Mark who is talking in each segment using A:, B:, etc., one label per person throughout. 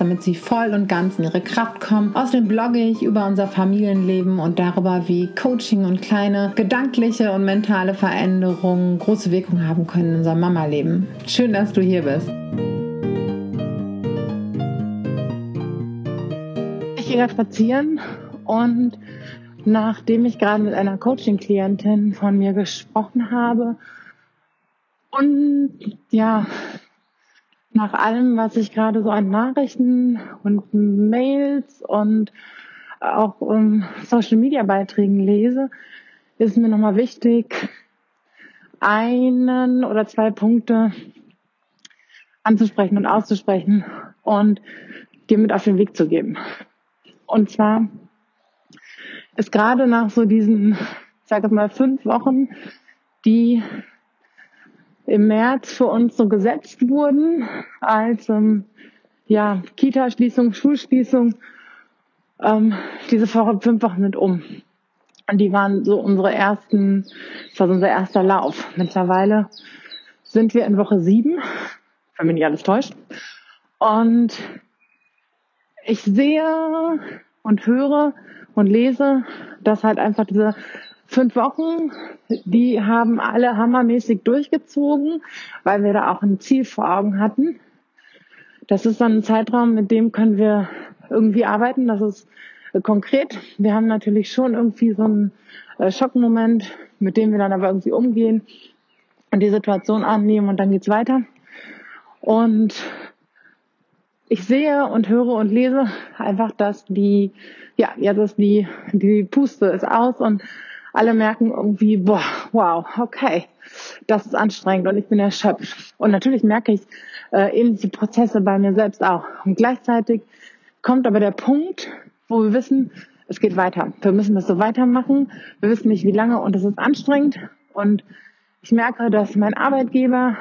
A: damit sie voll und ganz in ihre Kraft kommen. Außerdem blogge ich über unser Familienleben und darüber, wie Coaching und kleine gedankliche und mentale Veränderungen große Wirkung haben können in unserem Mama-Leben. Schön, dass du hier bist. Ich gehe spazieren und nachdem ich gerade mit einer Coaching-Klientin von mir gesprochen habe und ja, nach allem, was ich gerade so an Nachrichten und Mails und auch um, Social Media Beiträgen lese, ist mir nochmal wichtig, einen oder zwei Punkte anzusprechen und auszusprechen und dir mit auf den Weg zu geben. Und zwar ist gerade nach so diesen, ich sage mal, fünf Wochen, die im März für uns so gesetzt wurden als ähm, ja, Kita-Schließung, Schulschließung. Ähm, diese fünf Wochen sind um. Und die waren so unsere ersten, das war so unser erster Lauf. Mittlerweile sind wir in Woche sieben, wenn mich nicht alles täuscht. Und ich sehe und höre und lese, dass halt einfach diese fünf Wochen, die haben alle hammermäßig durchgezogen, weil wir da auch ein Ziel vor Augen hatten. Das ist dann ein Zeitraum, mit dem können wir irgendwie arbeiten. Das ist äh, konkret. Wir haben natürlich schon irgendwie so einen äh, Schockmoment, mit dem wir dann aber irgendwie umgehen und die Situation annehmen und dann geht's weiter. Und ich sehe und höre und lese einfach, dass die, ja, jetzt ist die, die Puste ist aus und alle merken irgendwie, boah, wow, okay, das ist anstrengend und ich bin erschöpft. Und natürlich merke ich äh, ähnliche Prozesse bei mir selbst auch. Und gleichzeitig kommt aber der Punkt, wo wir wissen, es geht weiter. Wir müssen das so weitermachen. Wir wissen nicht, wie lange und es ist anstrengend. Und ich merke, dass mein Arbeitgeber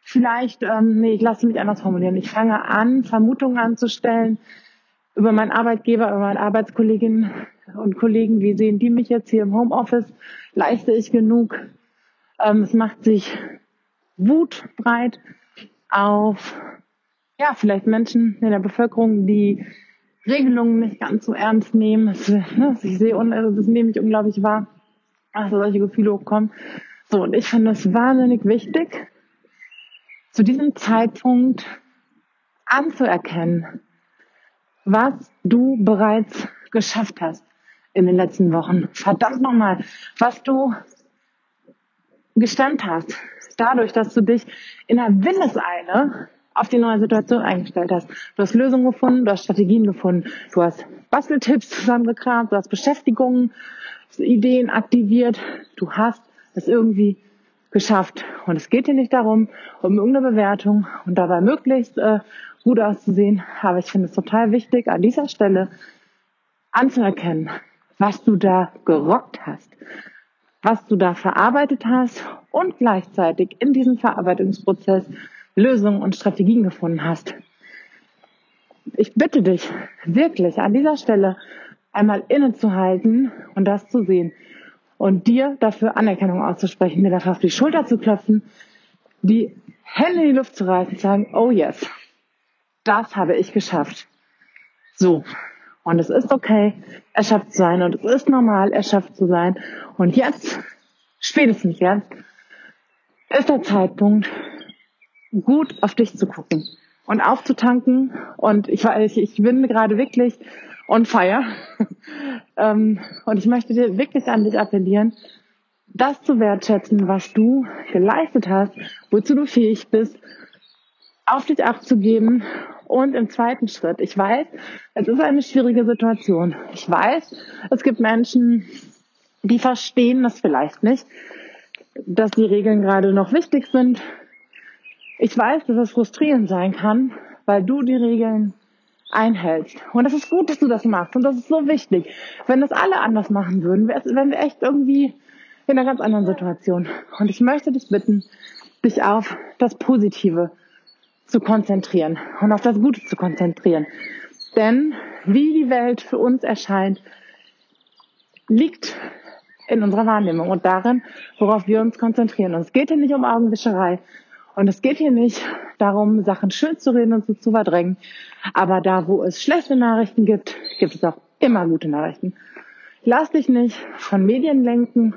A: vielleicht, ähm, nee, ich lasse mich anders formulieren. Ich fange an, Vermutungen anzustellen über meinen Arbeitgeber, über meine Arbeitskolleginnen und Kollegen, wie sehen die mich jetzt hier im Homeoffice? Leiste ich genug? Ähm, es macht sich Wut breit auf, ja, vielleicht Menschen in der Bevölkerung, die Regelungen nicht ganz so ernst nehmen. Es, ne, ich sehe, also das nehme ich unglaublich wahr, dass solche Gefühle hochkommen. So, und ich finde es wahnsinnig wichtig, zu diesem Zeitpunkt anzuerkennen, was du bereits geschafft hast in den letzten Wochen. Verdammt nochmal, was du gestemmt hast. Dadurch, dass du dich in einer Windeseile auf die neue Situation eingestellt hast. Du hast Lösungen gefunden, du hast Strategien gefunden, du hast Basteltipps zusammengekramt, du hast Beschäftigungen, Ideen aktiviert, du hast es irgendwie geschafft. Und es geht hier nicht darum, um irgendeine Bewertung und dabei möglichst äh, gut auszusehen. Aber ich finde es total wichtig, an dieser Stelle anzuerkennen, was du da gerockt hast, was du da verarbeitet hast und gleichzeitig in diesem Verarbeitungsprozess Lösungen und Strategien gefunden hast. Ich bitte dich wirklich an dieser Stelle einmal innezuhalten und das zu sehen und dir dafür Anerkennung auszusprechen, mir dafür auf die Schulter zu klopfen, die Hände in die Luft zu reißen, zu sagen, oh yes, das habe ich geschafft. So, und es ist okay, erschöpft zu sein. Und es ist normal, erschöpft zu sein. Und jetzt, spätestens jetzt, ist der Zeitpunkt, gut auf dich zu gucken und aufzutanken. Und ich, ich, ich bin gerade wirklich on fire. Ähm, und ich möchte dir wirklich an dich appellieren, das zu wertschätzen, was du geleistet hast, wozu du fähig bist, auf dich abzugeben und im zweiten Schritt, ich weiß, es ist eine schwierige Situation. Ich weiß, es gibt Menschen, die verstehen das vielleicht nicht, dass die Regeln gerade noch wichtig sind. Ich weiß, dass es frustrierend sein kann, weil du die Regeln einhältst. Und es ist gut, dass du das machst. Und das ist so wichtig. Wenn das alle anders machen würden, wären wir echt irgendwie in einer ganz anderen Situation. Und ich möchte dich bitten, dich auf das Positive zu konzentrieren und auf das Gute zu konzentrieren. Denn wie die Welt für uns erscheint, liegt in unserer Wahrnehmung und darin, worauf wir uns konzentrieren. Und es geht hier nicht um Augenwischerei. Und es geht hier nicht darum, Sachen schön zu reden und so zu verdrängen. Aber da, wo es schlechte Nachrichten gibt, gibt es auch immer gute Nachrichten. Lass dich nicht von Medien lenken,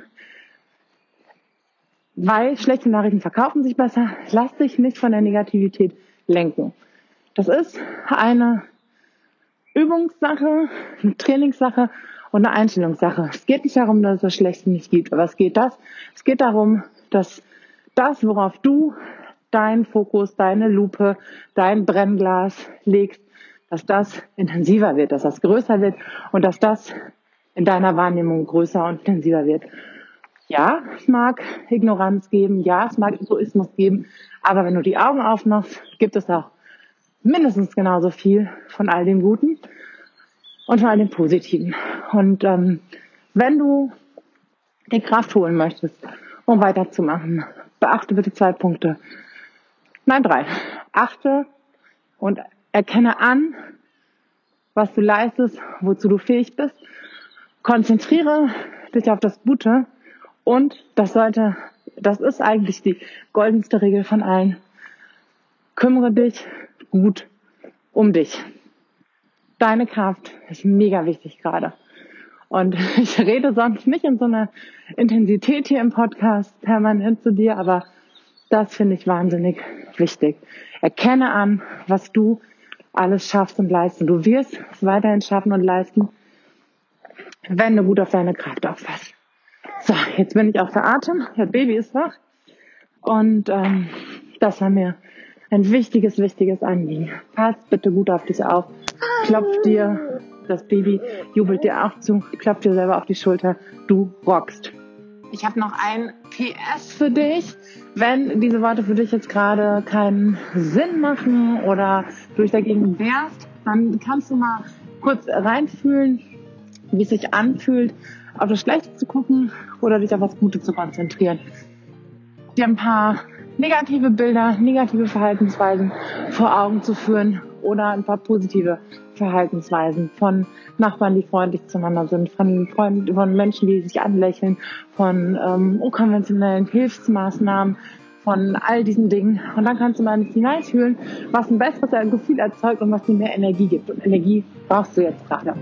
A: weil schlechte Nachrichten verkaufen sich besser. Lass dich nicht von der Negativität lenken. Das ist eine Übungssache, eine Trainingssache und eine Einstellungssache. Es geht nicht darum, dass es das Schlechte nicht gibt, aber es geht das. Es geht darum, dass das, worauf du dein Fokus, deine Lupe, dein Brennglas legst, dass das intensiver wird, dass das größer wird und dass das in deiner Wahrnehmung größer und intensiver wird. Ja, es mag Ignoranz geben, ja, es mag Egoismus geben, aber wenn du die Augen aufmachst, gibt es auch mindestens genauso viel von all dem Guten und von all dem Positiven. Und ähm, wenn du die Kraft holen möchtest, um weiterzumachen, beachte bitte zwei Punkte. Nein, drei. Achte und erkenne an, was du leistest, wozu du fähig bist. Konzentriere dich auf das Gute und das sollte, das ist eigentlich die goldenste Regel von allen. Kümmere dich gut um dich. Deine Kraft ist mega wichtig gerade. Und ich rede sonst nicht in so einer Intensität hier im Podcast permanent zu dir, aber das finde ich wahnsinnig wichtig. Erkenne an, was du alles schaffst und leisten. Du wirst es weiterhin schaffen und leisten, wenn du gut auf deine Kraft aufpasst. So, jetzt bin ich außer Atem. Das Baby ist wach. Und ähm, das war mir ein wichtiges, wichtiges Anliegen. Pass bitte gut auf dich auf. Klopf dir, das Baby jubelt dir auch zu. Klopf dir selber auf die Schulter. Du rockst. Ich habe noch ein PS für dich. Wenn diese Worte für dich jetzt gerade keinen Sinn machen oder du dich dagegen wehrst, dann kannst du mal kurz reinfühlen, wie es sich anfühlt, auf das Schlechte zu gucken oder dich auf das Gute zu konzentrieren. Dir ein paar negative Bilder, negative Verhaltensweisen vor Augen zu führen oder ein paar positive Verhaltensweisen von Nachbarn, die freundlich zueinander sind, von, Freunden, von Menschen, die sich anlächeln, von ähm, unkonventionellen Hilfsmaßnahmen, von all diesen Dingen. Und dann kannst du mal hineinfühlen, was ein besseres Gefühl erzeugt und was dir mehr Energie gibt. Und Energie brauchst du jetzt gerade.